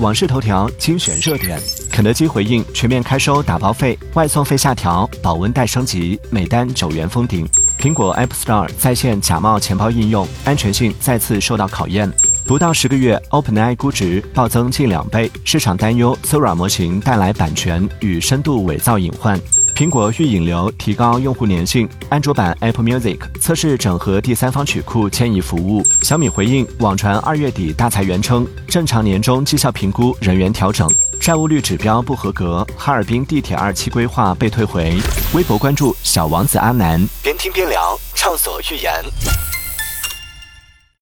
网视头条精选热点：肯德基回应全面开收打包费，外送费下调，保温袋升级，每单九元封顶。苹果 App Store 在线假冒钱包应用，安全性再次受到考验。不到十个月，OpenAI 估值暴增近两倍，市场担忧 Sora 模型带来版权与深度伪造隐患。苹果预引流，提高用户粘性。安卓版 Apple Music 测试整合第三方曲库迁移服务。小米回应网传二月底大裁员称，正常年终绩效评估人员调整。债务率指标不合格，哈尔滨地铁二期规划被退回。微博关注小王子阿南，边听边聊，畅所欲言。